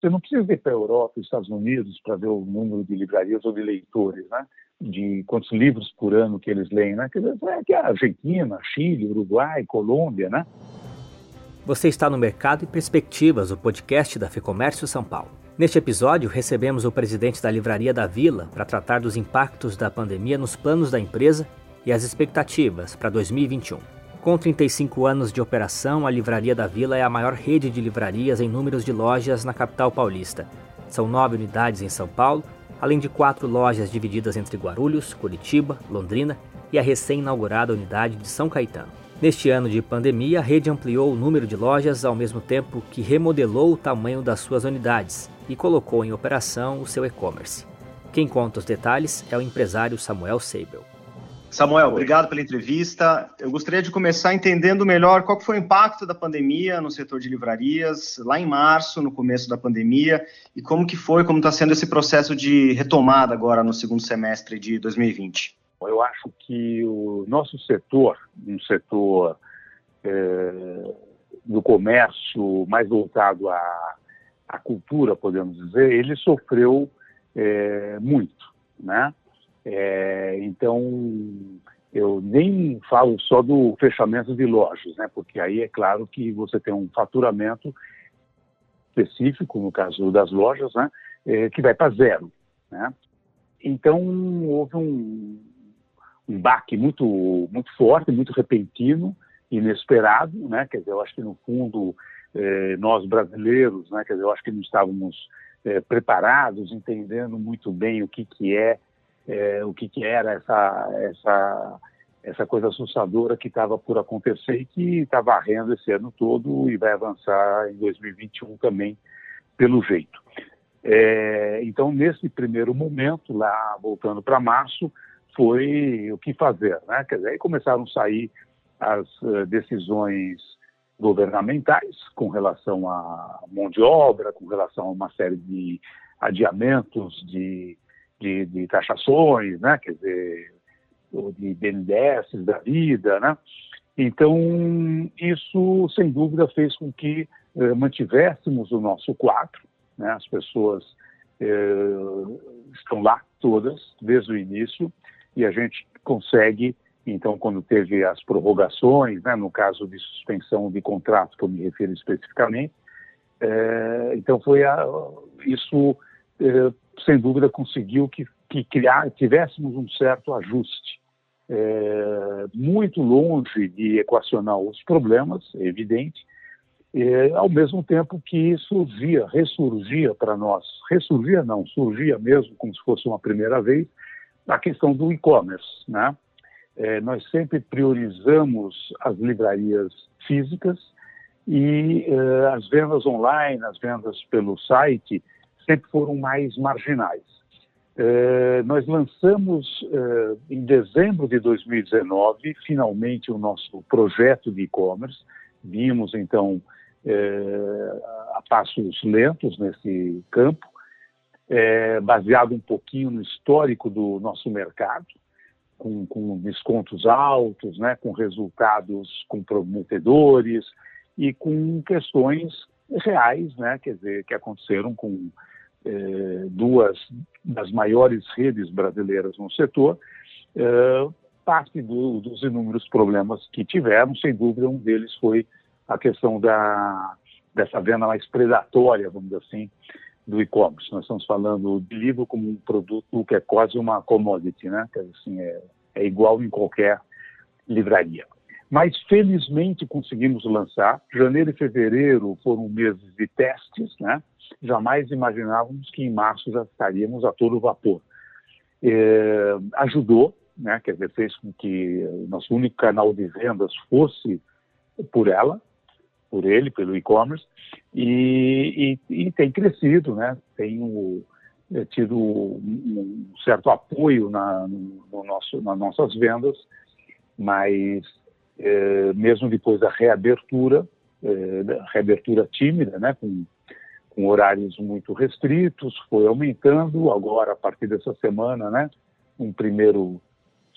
Você não precisa ir para a Europa, Estados Unidos, para ver o número de livrarias ou de leitores, né? de quantos livros por ano que eles leem. Né? Quer dizer, é que a Argentina, Chile, Uruguai, Colômbia. Né? Você está no Mercado e Perspectivas, o podcast da FEComércio São Paulo. Neste episódio, recebemos o presidente da Livraria da Vila para tratar dos impactos da pandemia nos planos da empresa e as expectativas para 2021. Com 35 anos de operação, a Livraria da Vila é a maior rede de livrarias em números de lojas na capital paulista. São nove unidades em São Paulo, além de quatro lojas divididas entre Guarulhos, Curitiba, Londrina e a recém-inaugurada unidade de São Caetano. Neste ano de pandemia, a rede ampliou o número de lojas ao mesmo tempo que remodelou o tamanho das suas unidades e colocou em operação o seu e-commerce. Quem conta os detalhes é o empresário Samuel Seibel. Samuel, obrigado pela entrevista. Eu gostaria de começar entendendo melhor qual foi o impacto da pandemia no setor de livrarias, lá em março, no começo da pandemia, e como que foi, como está sendo esse processo de retomada agora no segundo semestre de 2020. Eu acho que o nosso setor, um setor é, do comércio mais voltado à, à, cultura, podemos dizer, ele sofreu é, muito, né? É, então, eu nem falo só do fechamento de lojas, né? Porque aí é claro que você tem um faturamento específico, no caso das lojas, né? É, que vai para zero, né? Então, houve um, um baque muito, muito forte, muito repentino, inesperado, né? Quer dizer, eu acho que no fundo eh, nós brasileiros, né? Quer dizer, eu acho que não estávamos eh, preparados, entendendo muito bem o que que é é, o que, que, era essa, essa, essa coisa assustadora que estava por acontecer e que está varrendo esse ano todo e vai avançar em 2021 também, pelo jeito. É, então, nesse primeiro momento, lá voltando para março, foi o que fazer, né? Quer dizer, aí começaram a sair as uh, decisões governamentais com relação à mão de obra, com relação a uma série de adiamentos de de, de taxações, né? quer dizer, de BNDES da vida, né? Então, isso, sem dúvida, fez com que eh, mantivéssemos o nosso quadro, né? As pessoas eh, estão lá todas, desde o início, e a gente consegue, então, quando teve as prorrogações, né? No caso de suspensão de contrato, que eu me refiro especificamente, eh, então foi a, isso eh, sem dúvida, conseguiu que, que criar, tivéssemos um certo ajuste. É, muito longe de equacionar os problemas, é evidente, é, ao mesmo tempo que surgia, ressurgia para nós, ressurgia não, surgia mesmo como se fosse uma primeira vez, a questão do e-commerce. Né? É, nós sempre priorizamos as livrarias físicas e é, as vendas online, as vendas pelo site, sempre foram mais marginais. É, nós lançamos é, em dezembro de 2019, finalmente, o nosso projeto de e-commerce. Vimos, então, é, a passos lentos nesse campo, baseado um pouquinho no histórico do nosso mercado, com, com descontos altos, né, com resultados comprometedores e com questões reais, né, quer dizer, que aconteceram com é, duas das maiores redes brasileiras no setor, é, parte do, dos inúmeros problemas que tiveram, sem dúvida, um deles foi a questão da, dessa venda mais predatória, vamos dizer assim, do e-commerce. Nós estamos falando de livro como um produto que é quase uma commodity, né? Que assim, é, é igual em qualquer livraria. Mas felizmente conseguimos lançar. Janeiro e fevereiro foram meses de testes, né? Jamais imaginávamos que em março já estaríamos a todo vapor. É, ajudou, né, quer dizer, fez com que nosso único canal de vendas fosse por ela, por ele, pelo e-commerce, e, e, e, tem crescido, né, tem o, é, tido um certo apoio na, no nosso, nas nossas vendas, mas é, mesmo depois da reabertura, é, reabertura tímida, né, com com horários muito restritos, foi aumentando, agora a partir dessa semana, né, um primeiro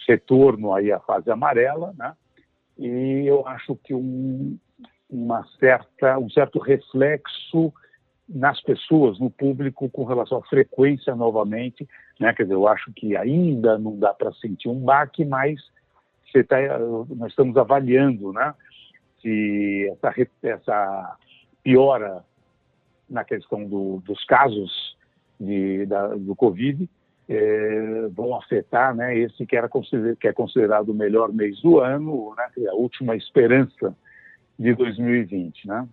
retorno aí à fase amarela, né, e eu acho que um, uma certa, um certo reflexo nas pessoas, no público, com relação à frequência novamente. Né? Quer dizer, eu acho que ainda não dá para sentir um baque, mas tá, nós estamos avaliando né? se essa, essa piora na questão do, dos casos de, da, do Covid é, vão afetar né, esse que, era consider, que é considerado o melhor mês do ano, né, é a última esperança de 2020. Né?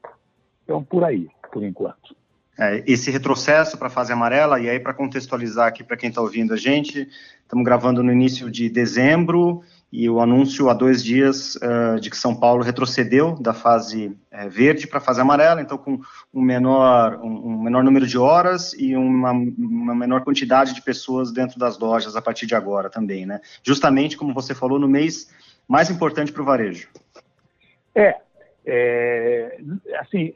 Então, por aí, por enquanto. É, esse retrocesso para a fase amarela, e aí para contextualizar aqui para quem está ouvindo a gente, estamos gravando no início de dezembro e o anúncio há dois dias uh, de que São Paulo retrocedeu da fase uh, verde para a fase amarela, então com um menor, um, um menor número de horas e uma, uma, menor quantidade de pessoas dentro das lojas a partir de agora também, né? Justamente, como você falou, no mês mais importante para o varejo. É, é, assim,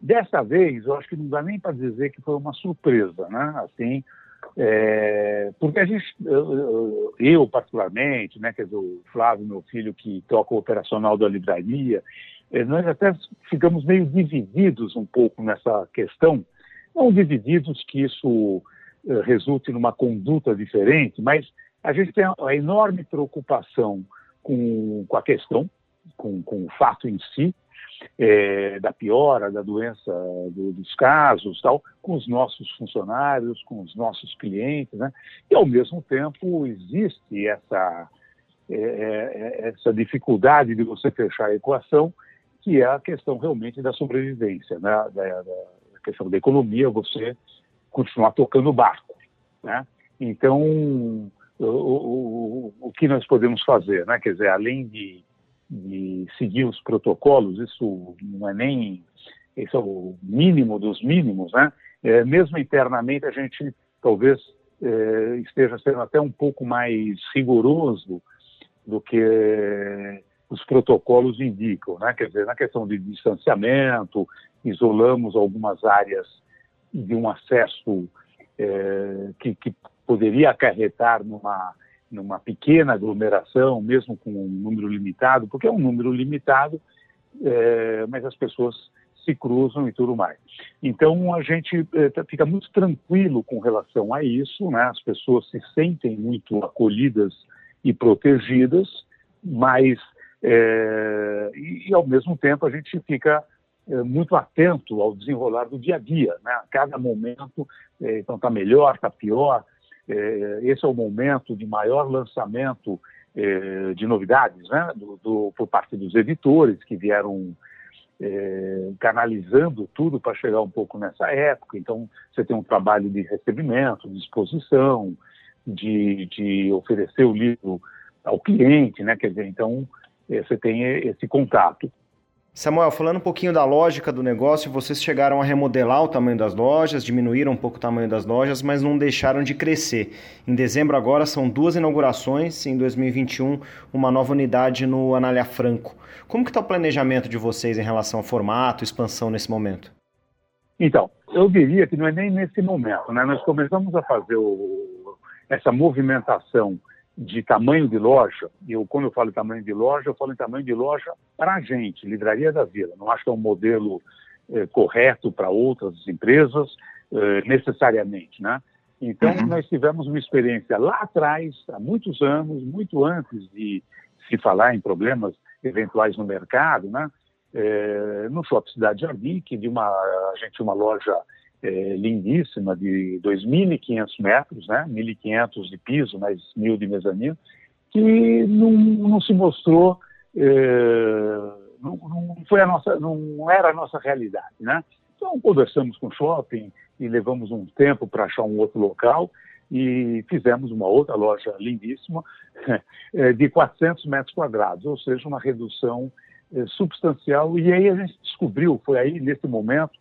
dessa vez, eu acho que não dá nem para dizer que foi uma surpresa, né? Assim, é, porque a gente, eu, eu, particularmente, né, quer dizer, o Flávio, meu filho, que toca o operacional da livraria, é, nós até ficamos meio divididos um pouco nessa questão. Não divididos que isso é, resulte numa conduta diferente, mas a gente tem a enorme preocupação com, com a questão, com, com o fato em si, é, da piora da doença do, dos casos, tal, com os nossos funcionários, com os nossos clientes, né? E ao mesmo tempo existe essa é, é, essa dificuldade de você fechar a equação, que é a questão realmente da sobrevivência, né? da, da, da questão da economia, você continuar tocando o barco, né? Então, o, o, o, que nós podemos fazer, né? Quer dizer, além de de seguir os protocolos, isso não é nem esse é o mínimo dos mínimos, né? É, mesmo internamente a gente talvez é, esteja sendo até um pouco mais rigoroso do que os protocolos indicam, né? Quer dizer, na questão de distanciamento, isolamos algumas áreas de um acesso é, que, que poderia acarretar numa numa pequena aglomeração, mesmo com um número limitado, porque é um número limitado, é, mas as pessoas se cruzam e tudo mais. Então a gente é, fica muito tranquilo com relação a isso, né? As pessoas se sentem muito acolhidas e protegidas, mas é, e, ao mesmo tempo a gente fica é, muito atento ao desenrolar do dia a dia, né? A cada momento, é, então está melhor, está pior, esse é o momento de maior lançamento é, de novidades, né, do, do, por parte dos editores que vieram é, canalizando tudo para chegar um pouco nessa época. Então, você tem um trabalho de recebimento, de exposição, de, de oferecer o livro ao cliente, né? Quer dizer, então é, você tem esse contato. Samuel, falando um pouquinho da lógica do negócio, vocês chegaram a remodelar o tamanho das lojas, diminuíram um pouco o tamanho das lojas, mas não deixaram de crescer. Em dezembro agora são duas inaugurações, em 2021 uma nova unidade no Anália Franco. Como que está o planejamento de vocês em relação ao formato, expansão nesse momento? Então, eu diria que não é nem nesse momento, né? Nós começamos a fazer o, essa movimentação de tamanho de loja, e eu, quando eu falo tamanho de loja, eu falo em tamanho de loja para a gente, Livraria da Vila. Não acho que é um modelo eh, correto para outras empresas, eh, necessariamente, né? Então, uhum. nós tivemos uma experiência lá atrás, há muitos anos, muito antes de se falar em problemas eventuais no mercado, né? Eh, no Shopping Cidade Jardim, que de uma, a gente tinha uma loja é, lindíssima de 2.500 metros, né? 1.500 de piso, mais 1.000 de mezanino, que não, não se mostrou, é, não, não, foi a nossa, não era a nossa realidade, né? Então conversamos com o shopping e levamos um tempo para achar um outro local e fizemos uma outra loja lindíssima é, de 400 metros quadrados, ou seja, uma redução é, substancial. E aí a gente descobriu, foi aí nesse momento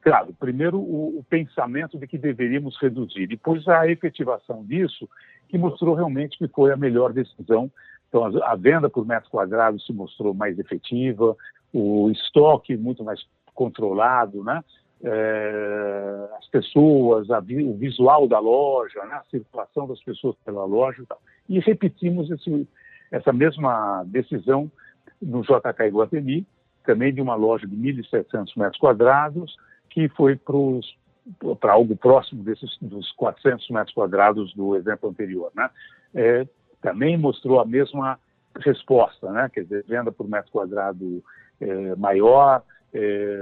Claro, primeiro o, o, pensamento de que deveríamos reduzir, depois a efetivação disso, que mostrou realmente que foi a melhor decisão. Então, a, a venda por metro quadrado se mostrou mais efetiva, o estoque muito mais controlado, né? É, as pessoas, a, o visual da loja, né? a circulação das pessoas pela loja e tal. E repetimos esse, essa mesma decisão no JK Iguatemi, também de uma loja de 1.700 metros quadrados, que foi para algo próximo desses dos 400 metros quadrados do exemplo anterior, né? É, também mostrou a mesma resposta, né? Quer dizer, venda por metro quadrado é, maior, é,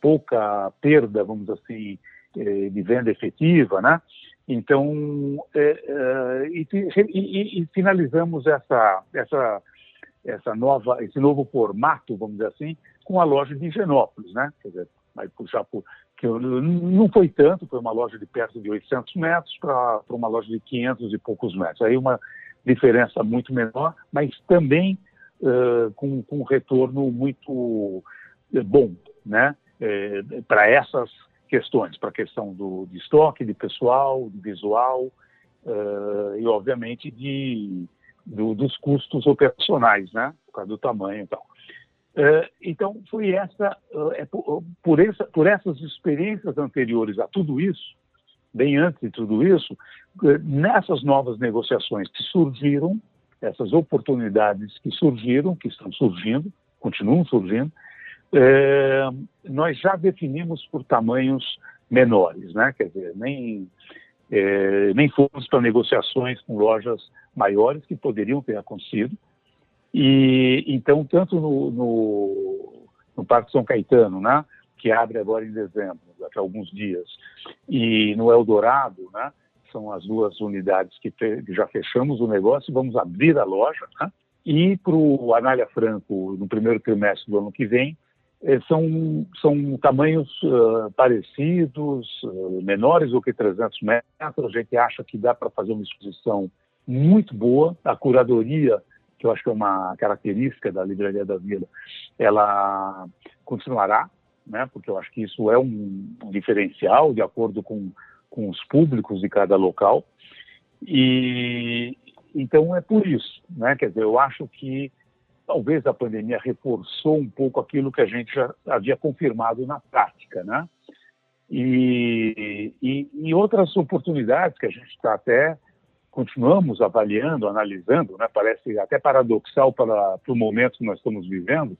pouca perda, vamos assim, é, de venda efetiva, né? Então, é, é, e, e, e, finalizamos essa, essa, essa nova, esse novo formato, vamos dizer assim, com a loja de Higienópolis, né? Quer dizer, puxar por que não foi tanto, foi uma loja de perto de 800 metros para uma loja de 500 e poucos metros. Aí uma diferença muito menor, mas também uh, com, com um retorno muito bom, né? É, para essas questões, para a questão do, de estoque, de pessoal, de visual uh, e, obviamente, de, do, dos custos operacionais, né? Por causa do tamanho e tal. Uh, então, foi essa, uh, é por, por, essa, por essas experiências anteriores a tudo isso, bem antes de tudo isso, nessas novas negociações que surgiram, essas oportunidades que surgiram, que estão surgindo, continuam surgindo, é, nós já definimos por tamanhos menores, né? Quer dizer, nem, é, nem fomos para negociações com lojas maiores que poderiam ter acontecido. E então, tanto no, no, no Parque São Caetano, né? Que abre agora em dezembro, daqui a alguns dias, e no Eldorado, né? São as duas unidades que, que já fechamos o negócio, vamos abrir a loja, né? E para o Anália Franco, no primeiro trimestre do ano que vem, é, são, são tamanhos uh, parecidos, uh, menores do que 300 metros. A gente acha que dá para fazer uma exposição muito boa. A curadoria, que eu acho que é uma característica da Livraria da Vila, ela continuará, né? porque eu acho que isso é um, diferencial de acordo com, com os públicos de cada local. E então é por isso, né? Quer dizer, eu acho que talvez a pandemia reforçou um pouco aquilo que a gente já havia confirmado na prática, né? E, e, e outras oportunidades que a gente está até continuamos avaliando, analisando, né? Parece até paradoxal para, para o momento que nós estamos vivendo,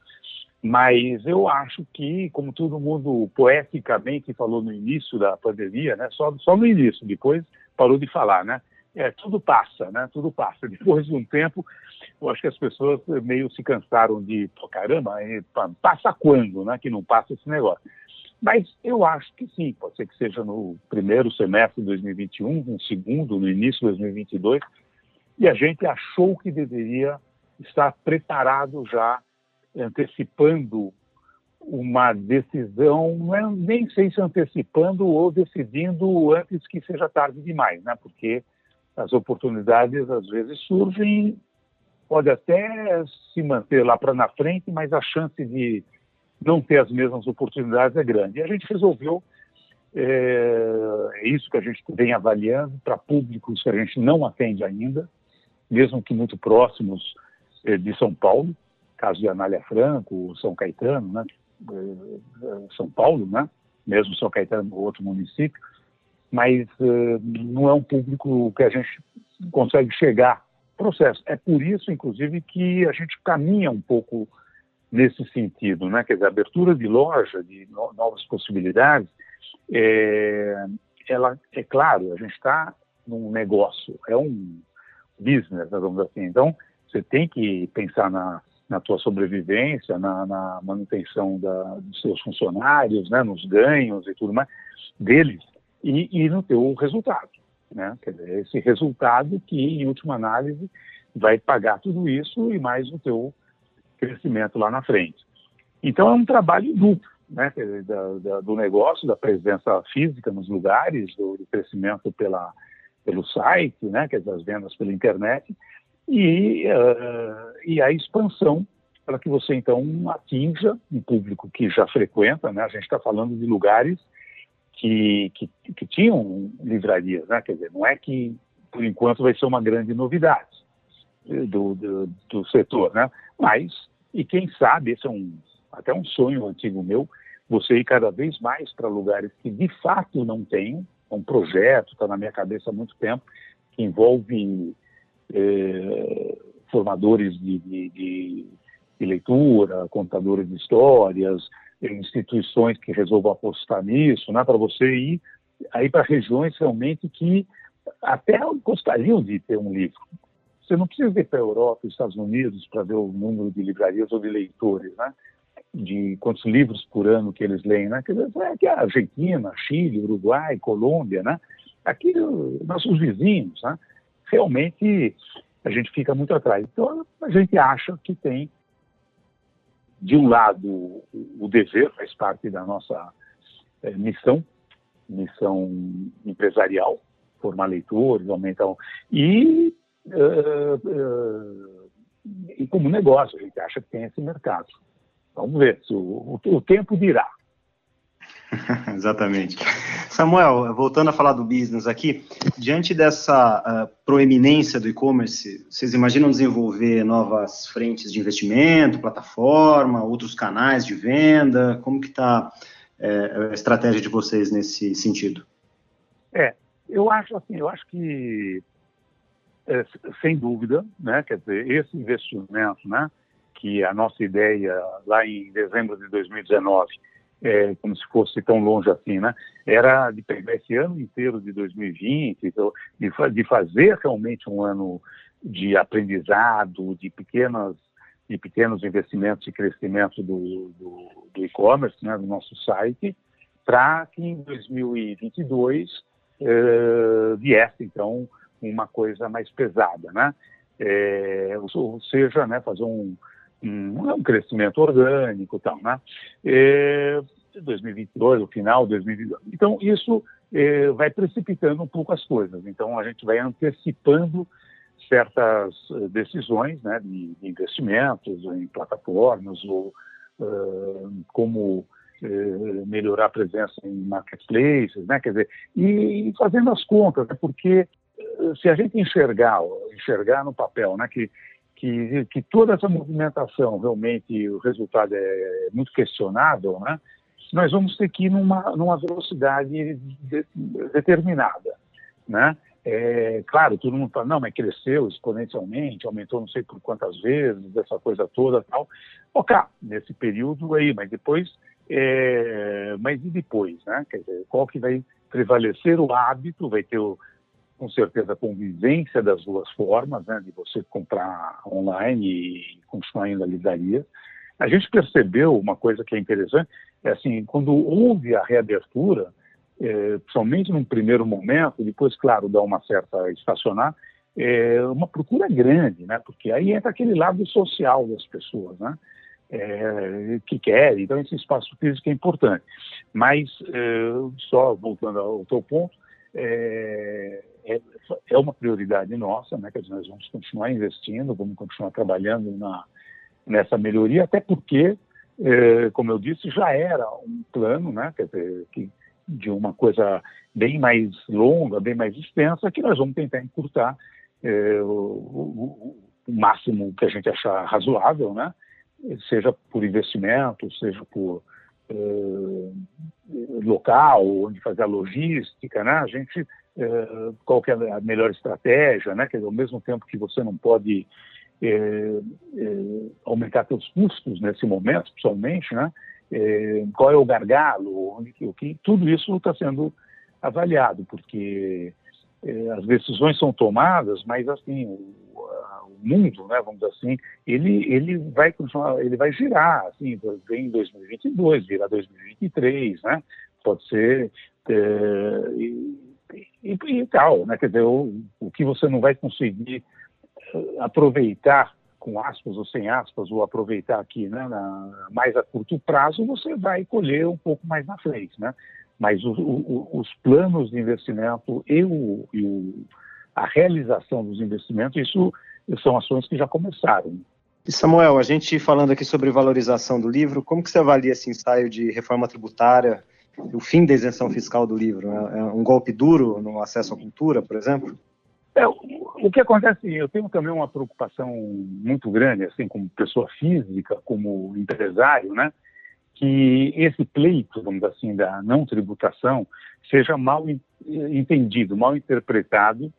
mas eu acho que, como todo mundo poeticamente falou no início da pandemia, né? Só, só no início, depois parou de falar, né? É, tudo passa, né? Tudo passa. Depois de um tempo, eu acho que as pessoas meio se cansaram de, pô, caramba, passa quando, né? Que não passa esse negócio. Mas eu acho que sim, pode ser que seja no primeiro semestre de 2021, no segundo, no início de 2022, e a gente achou que deveria estar preparado já, antecipando uma decisão, não é, nem sei se antecipando ou decidindo antes que seja tarde demais, né? Porque as oportunidades às vezes surgem pode até se manter lá para na frente, mas a chance de não ter as mesmas oportunidades é grande. E a gente resolveu, é, é isso que a gente vem avaliando para públicos que a gente não atende ainda, mesmo que muito próximos é, de São Paulo, caso de Anália Franco, São Caetano, né? É, São Paulo, né? mesmo São Caetano, outro município, mas é, não é um público que a gente consegue chegar processo. É por isso, inclusive, que a gente caminha um pouco nesse sentido, né? Quer dizer, a abertura de loja, de no, novas possibilidades, é, ela, é claro, a gente está num negócio, é um business, vamos dizer assim. Então, você tem que pensar na, na tua sobrevivência, na, na manutenção da, dos seus funcionários, né? Nos ganhos e tudo mais deles e, e no teu resultado. Né? Quer dizer, esse resultado que, em última análise, vai pagar tudo isso e mais o teu crescimento lá na frente. Então, é um trabalho duplo, né? Da, da, do negócio, da presença física nos lugares, do, do crescimento pela, pelo site, né? Quer dizer, as vendas pela internet e, uh, e a expansão para que você, então, atinja um público que já frequenta, né? A gente está falando de lugares que, que, que tinham livrarias, né? Quer dizer, não é que por enquanto vai ser uma grande novidade do, do, do, setor, né? Mas, e quem sabe, esse é um, até um sonho antigo meu, você ir cada vez mais para lugares que de fato não tem, é um projeto, está na minha cabeça há muito tempo, que envolve é, formadores de, de, de, de leitura, contadores de histórias, instituições que resolvam apostar nisso, né, para você ir aí para regiões realmente que até gostariam de ter um livro. Você não precisa ir para a Europa, Estados Unidos, para ver o número de livrarias ou de leitores, né? De quantos livros por ano que eles leem, né? Quer dizer, aqui a Argentina, Chile, Uruguai, Colômbia, né? Aqui, nossos vizinhos, né? Realmente, a gente fica muito atrás. Então, a gente acha que tem, de um lado, o dever, faz parte da nossa é, missão, missão empresarial, formar leitores, aumentar. E, uh, uh, e como negócio, a gente acha que tem esse mercado. Vamos ver, se o, o, o tempo dirá. Exatamente. Samuel, voltando a falar do business aqui, diante dessa uh, proeminência do e-commerce, vocês imaginam desenvolver novas frentes de investimento, plataforma, outros canais de venda? Como que está é, a estratégia de vocês nesse sentido? É, eu acho assim, eu acho que é, sem dúvida, né, quer dizer, esse investimento, né, que a nossa ideia lá em dezembro de 2019, é, como se fosse tão longe assim, né, era de pegar esse ano inteiro de 2020, então, de, de fazer realmente um ano de aprendizado, de pequenas de pequenos investimentos e crescimento do, do, do e-commerce, né, do nosso site, para que em 2022 eh, viesse, então, uma coisa mais pesada, né? É, ou seja, né, fazer um, um, um crescimento orgânico tal, né? É, 2022, o final de 2022. Então, isso é, vai precipitando um pouco as coisas. Então, a gente vai antecipando certas eh, decisões né, de, de investimentos em plataformas ou uh, como uh, melhorar a presença em marketplaces, né, quer dizer, e, e fazendo as contas, né, porque se a gente enxergar, enxergar no papel, né, que que, que toda essa movimentação realmente o resultado é muito questionável, né? Nós vamos ter que ir numa, numa velocidade de, determinada, né? É, claro, todo mundo fala, não, mas cresceu exponencialmente, aumentou não sei por quantas vezes, essa coisa toda tal. Ok, nesse período aí, mas depois, é, mas e depois, né? Quer dizer, qual que vai prevalecer o hábito, vai ter o, com certeza a convivência das duas formas, né? De você comprar online e continuar indo à livraria. A gente percebeu uma coisa que é interessante, é assim, quando houve a reabertura, é, somente num primeiro momento, depois, claro, dá uma certa estacionar, é uma procura grande, né? Porque aí entra aquele lado social das pessoas, né? É, que querem, então esse espaço físico é importante. Mas, é, só voltando ao teu ponto, é, é, é, uma prioridade nossa, né? Quer dizer, nós vamos continuar investindo, vamos continuar trabalhando na, nessa melhoria, até porque, é, como eu disse, já era um plano, né? Quer dizer, que de uma coisa bem mais longa, bem mais extensa, que nós vamos tentar encurtar é, o, o, o, máximo que a gente achar razoável, né? seja por investimento, seja por é, local, onde fazer a logística, né? a gente, é, qual é a melhor estratégia, né? Quer dizer, ao mesmo tempo que você não pode é, é, aumentar seus custos nesse momento, principalmente, né? é, qual é o gargalo, onde, o que, tudo isso está sendo avaliado, porque as decisões são tomadas, mas assim o, o, mundo, né, vamos dizer assim, ele ele vai continuar, ele vai girar, assim, vem em 2022, virá 2023, né, pode ser é, e, e, e, tal, né, quer dizer, o, o que você não vai conseguir é, aproveitar com aspas ou sem aspas, ou aproveitar aqui né, na, mais a curto prazo, você vai colher um pouco mais na frente. Né? Mas o, o, os planos de investimento e, o, e a realização dos investimentos, isso são ações que já começaram. E Samuel, a gente falando aqui sobre valorização do livro, como que você avalia esse ensaio de reforma tributária, o fim da isenção fiscal do livro? É um golpe duro no acesso à cultura, por exemplo? É, o que acontece, eu tenho também uma preocupação muito grande, assim, como pessoa física, como empresário, né, que esse pleito, vamos dizer assim, da não tributação seja mal entendido, mal interpretado,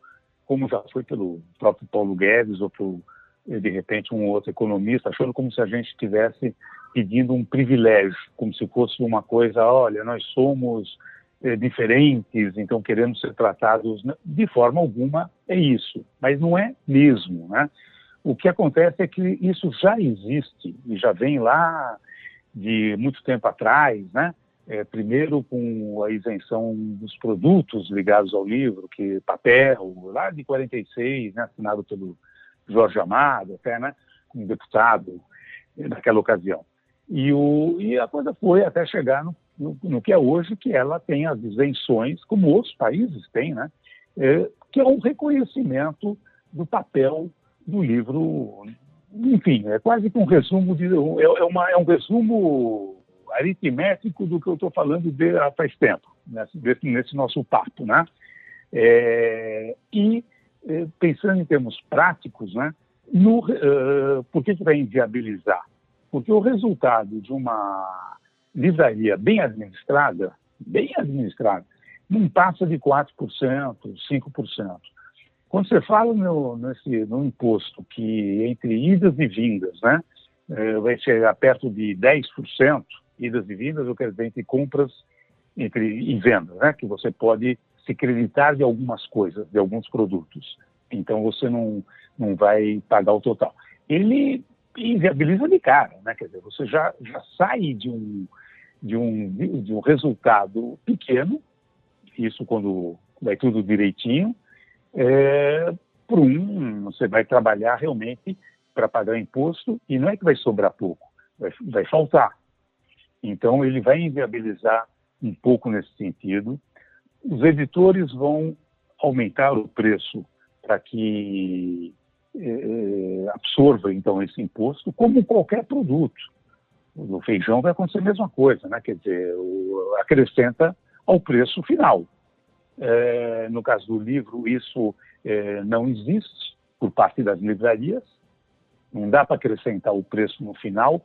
como já foi pelo próprio Paulo Guedes ou por, de repente, um outro economista, achando como se a gente estivesse pedindo um privilégio, como se fosse uma coisa, olha, nós somos é, diferentes, então queremos ser tratados de forma alguma é isso, mas não é mesmo, né? O que acontece é que isso já existe e já vem lá de muito tempo atrás, né? É, primeiro com a isenção dos produtos ligados ao livro, que papel, lá de 46, né, assinado pelo Jorge Amado, até, né, um deputado naquela ocasião. E, o, e a coisa foi até chegar no, no, no, que é hoje, que ela tem as isenções, como outros países têm, né, é, que é um reconhecimento do papel do livro. Enfim, é quase que um resumo, de, é, é, uma, é um resumo aritmético do que eu estou falando de, há faz tempo, nesse, nesse nosso papo. Né? É, e, é, pensando em termos práticos, né, no, uh, por que, que vai inviabilizar? Porque o resultado de uma livraria bem administrada, bem administrada, não passa de 4%, 5%. Quando você fala no, nesse, no imposto que entre idas e vindas, né, é, vai chegar perto de 10%, idas e vindas, eu quero dizer, entre compras entre, e vendas, né, que você pode se creditar de algumas coisas, de alguns produtos. Então você não, não vai pagar o total. Ele inviabiliza de cara, né? Quer dizer, você já, já sai de um, de, um, de um resultado pequeno, isso quando vai tudo direitinho, é, por um, você vai trabalhar realmente para pagar imposto e não é que vai sobrar pouco, vai, vai faltar. Então, ele vai inviabilizar um pouco nesse sentido. Os editores vão aumentar o preço para que é, absorva então esse imposto, como qualquer produto. No feijão vai acontecer a mesma coisa, né? quer dizer, o, acrescenta ao preço final. É, no caso do livro, isso é, não existe por parte das livrarias, não dá para acrescentar o preço no final,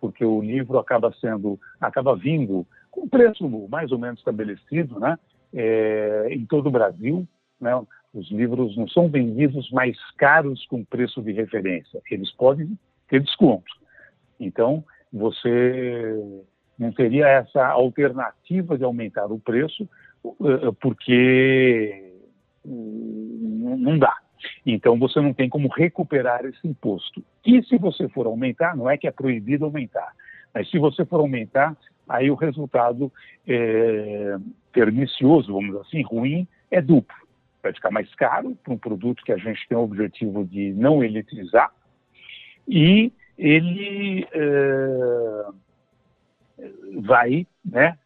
porque o livro acaba sendo, acaba vindo com preço mais ou menos estabelecido, né? É, em todo o Brasil, né? Os livros não são vendidos mais caros com preço de referência, eles podem ter desconto. Então, você não teria essa alternativa de aumentar o preço, eh, porque hum, não dá. Então, você não tem como recuperar esse imposto. E se você for aumentar, não é que é proibido aumentar, mas se você for aumentar, aí o resultado é, pernicioso, vamos dizer assim, ruim, é duplo vai ficar mais caro para um produto que a gente tem o objetivo de não elitizar e ele é, vai né,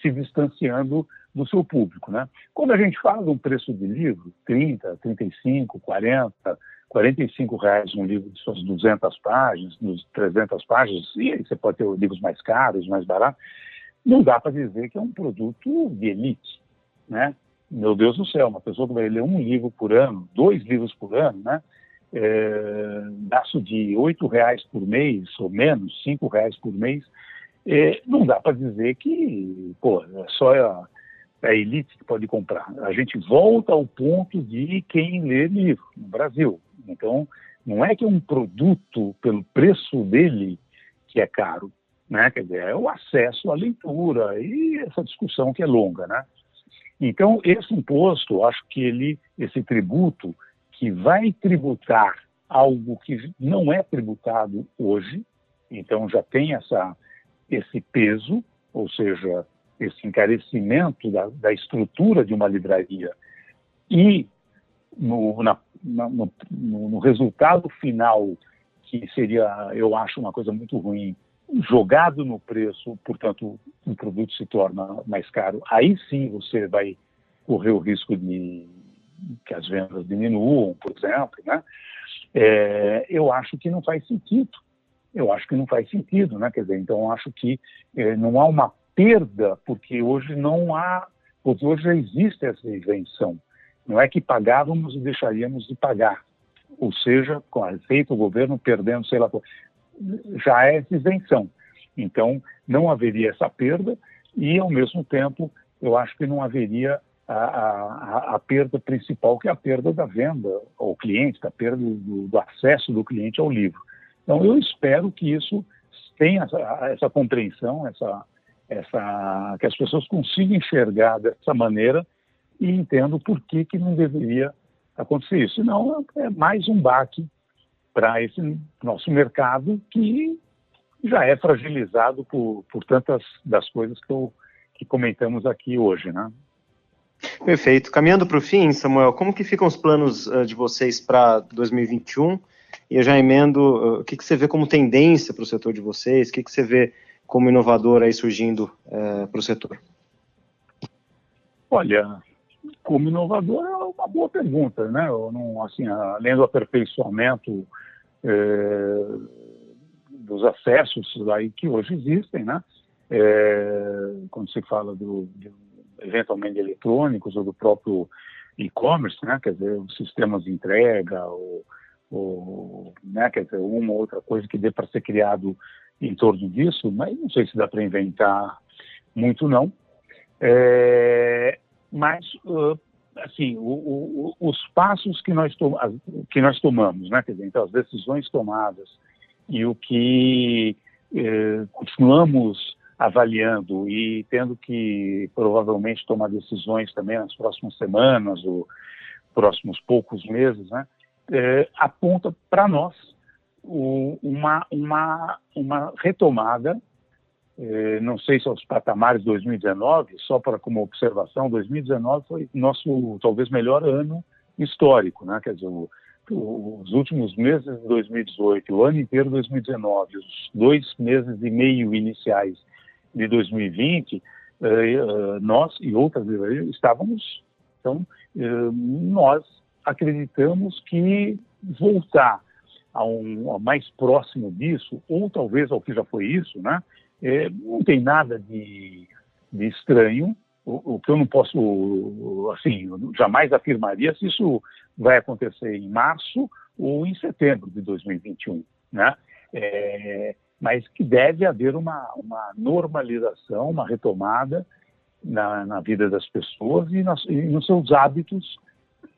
se distanciando do seu público. Né? Quando a gente fala um preço de livro, 30, 35, 40, 45 reais um livro de suas 200 páginas, 300 páginas, e aí você pode ter livros mais caros, mais baratos, não dá para dizer que é um produto de elite, né? meu Deus do céu, uma pessoa que vai ler um livro por ano, dois livros por ano, né? É, gasto de oito reais por mês ou menos, cinco reais por mês, é, não dá para dizer que pô, é só a, a, elite que pode comprar. A gente volta ao ponto de quem lê livro no Brasil. Então, não é que é um produto pelo preço dele que é caro, né? Quer dizer, é o acesso à leitura e essa discussão que é longa, né? Então, esse imposto, acho que ele, esse tributo, que vai tributar algo que não é tributado hoje, então já tem essa, esse peso, ou seja, esse encarecimento da, da estrutura de uma livraria e no, na, na, no, no, resultado final, que seria, eu acho, uma coisa muito ruim, jogado no preço, portanto, o produto se torna mais caro, aí sim você vai correr o risco de que as vendas diminuam, por exemplo, né? É, eu acho que não faz sentido. Eu acho que não faz sentido, né? Quer dizer, então acho que é, não há uma perda, porque hoje não há, porque hoje já existe essa isenção. Não é que pagávamos e deixaríamos de pagar. Ou seja, com a receita, o governo perdendo, sei lá, já é essa isenção. Então, não haveria essa perda e, ao mesmo tempo, eu acho que não haveria a, a, a perda principal, que é a perda da venda ao cliente, a perda do, do, acesso do cliente ao livro. Então, eu espero que isso tenham essa, essa compreensão, essa, essa, que as pessoas consigam enxergar dessa maneira e entendam por que, que não deveria acontecer isso. Senão é mais um baque para esse nosso mercado que já é fragilizado por, por tantas das coisas que, eu, que comentamos aqui hoje, né? Perfeito. Caminhando para o fim, Samuel, como que ficam os planos uh, de vocês para 2021? E eu já emendo, uh, o que, que você vê como tendência para o setor de vocês? O que, que você vê como inovador aí surgindo uh, para o setor? Olha, como inovador é uma boa pergunta, né? Não, assim, além do aperfeiçoamento é, dos acessos aí que hoje existem, né? É, quando se fala do, de, eventualmente eletrônicos ou do próprio e-commerce, né? Quer dizer, os sistemas de entrega ou, ou né? Quer dizer, uma ou outra coisa que dê para ser criado em torno disso, mas não sei se dá para inventar muito não. É, mas assim, o, o, os passos que nós, to que nós tomamos, né? Dizer, então, as decisões tomadas e o que continuamos avaliando e tendo que provavelmente tomar decisões também nas próximas semanas ou próximos poucos meses, né? Eh, aponta para nós uma, uma, uma retomada é, não sei se aos patamares de 2019, só para como observação, 2019 foi nosso talvez melhor ano histórico, né? Quer dizer, o, os últimos meses de 2018, o ano inteiro de 2019, os dois meses e meio iniciais de 2020, eh, eh, nós e outras estávamos, então, eh, nós acreditamos que voltar a um a mais próximo disso, ou talvez ao que já foi isso, né? É, não tem nada de, de estranho. O, o, que eu não posso, assim, jamais afirmaria se isso vai acontecer em março ou em setembro de 2021, né? É, mas que deve haver uma, uma normalização, uma retomada na, na vida das pessoas e, nas, e, nos seus hábitos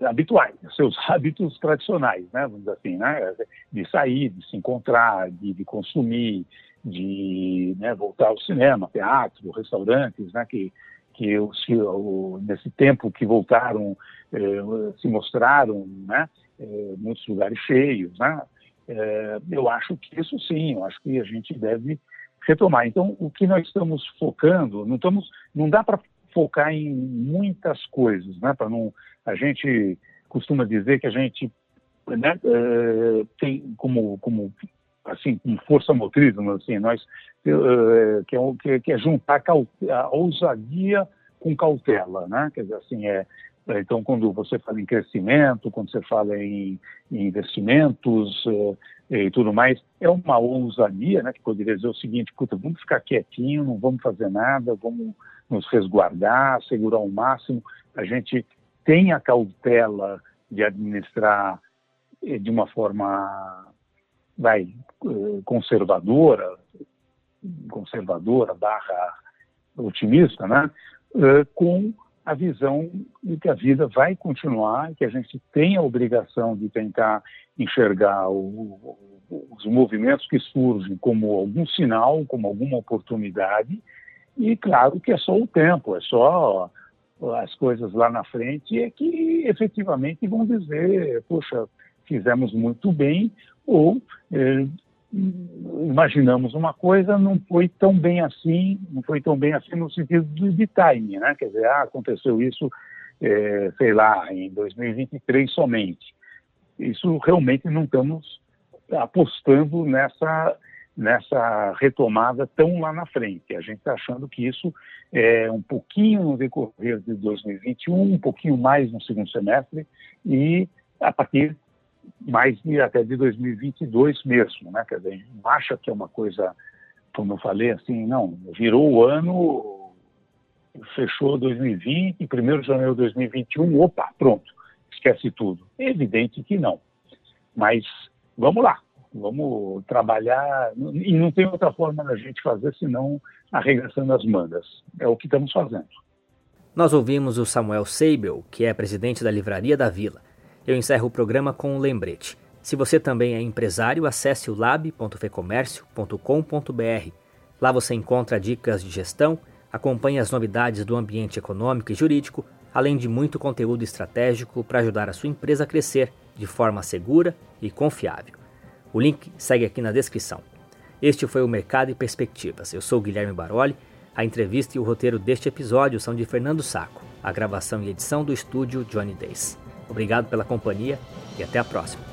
habituais, seus hábitos tradicionais, né, vamos dizer assim, né, de sair, de se encontrar, de, de consumir, de né, voltar ao cinema, teatro, restaurantes, né, que, que os, o, nesse tempo que voltaram eh, se mostraram né, eh, muitos lugares cheios. Né, eh, eu acho que isso sim, eu acho que a gente deve retomar. Então, o que nós estamos focando, não, estamos, não dá para focar em muitas coisas, né, para não a gente costuma dizer que a gente né, tem como, como assim, com força motriz, assim, nós, uh, que, é, que, que é juntar a ousadia com cautela, né? Quer dizer, assim, é, então, quando você fala em crescimento, quando você fala em, em investimentos uh, e tudo mais, é uma ousadia, né? Que poderia dizer o seguinte, puta, vamos ficar quietinho, não vamos fazer nada, vamos nos resguardar, segurar o máximo. A gente tem a cautela de administrar eh, de uma forma vai eh, conservadora, conservadora barra otimista, né? Eh, com a visão de que a vida vai continuar, que a gente tem a obrigação de tentar enxergar o, os movimentos que surgem como algum sinal, como alguma oportunidade, e claro que é só o tempo, é só as coisas lá na frente é que efetivamente vão dizer, poxa, fizemos muito bem, ou é, imaginamos uma coisa, não foi tão bem assim, não foi tão bem assim no sentido de, de timing, né? Quer dizer, ah, aconteceu isso, é, sei lá, em 2023 somente. Isso realmente não estamos apostando nessa nessa retomada tão lá na frente. A gente está achando que isso é um pouquinho no decorrer de 2021, um pouquinho mais no segundo semestre e a partir mais de, até de 2022 mesmo, né? Quer dizer, a gente acha que é uma coisa, como eu falei, assim, não, virou o ano, fechou 2020, 1 de janeiro de 2021, opa, pronto, esquece tudo. É evidente que não. Mas vamos lá, vamos trabalhar, e não tem outra forma da gente fazer senão arregaçando as mangas. É o que estamos fazendo. Nós ouvimos o Samuel Seibel, que é presidente da Livraria da Vila. Eu encerro o programa com um lembrete. Se você também é empresário, acesse o lab.fecomércio.com.br. Lá você encontra dicas de gestão, acompanhe as novidades do ambiente econômico e jurídico, além de muito conteúdo estratégico para ajudar a sua empresa a crescer de forma segura e confiável. O link segue aqui na descrição. Este foi o Mercado e Perspectivas. Eu sou Guilherme Baroli. A entrevista e o roteiro deste episódio são de Fernando Saco. A gravação e edição do estúdio Johnny Days. Obrigado pela companhia e até a próxima.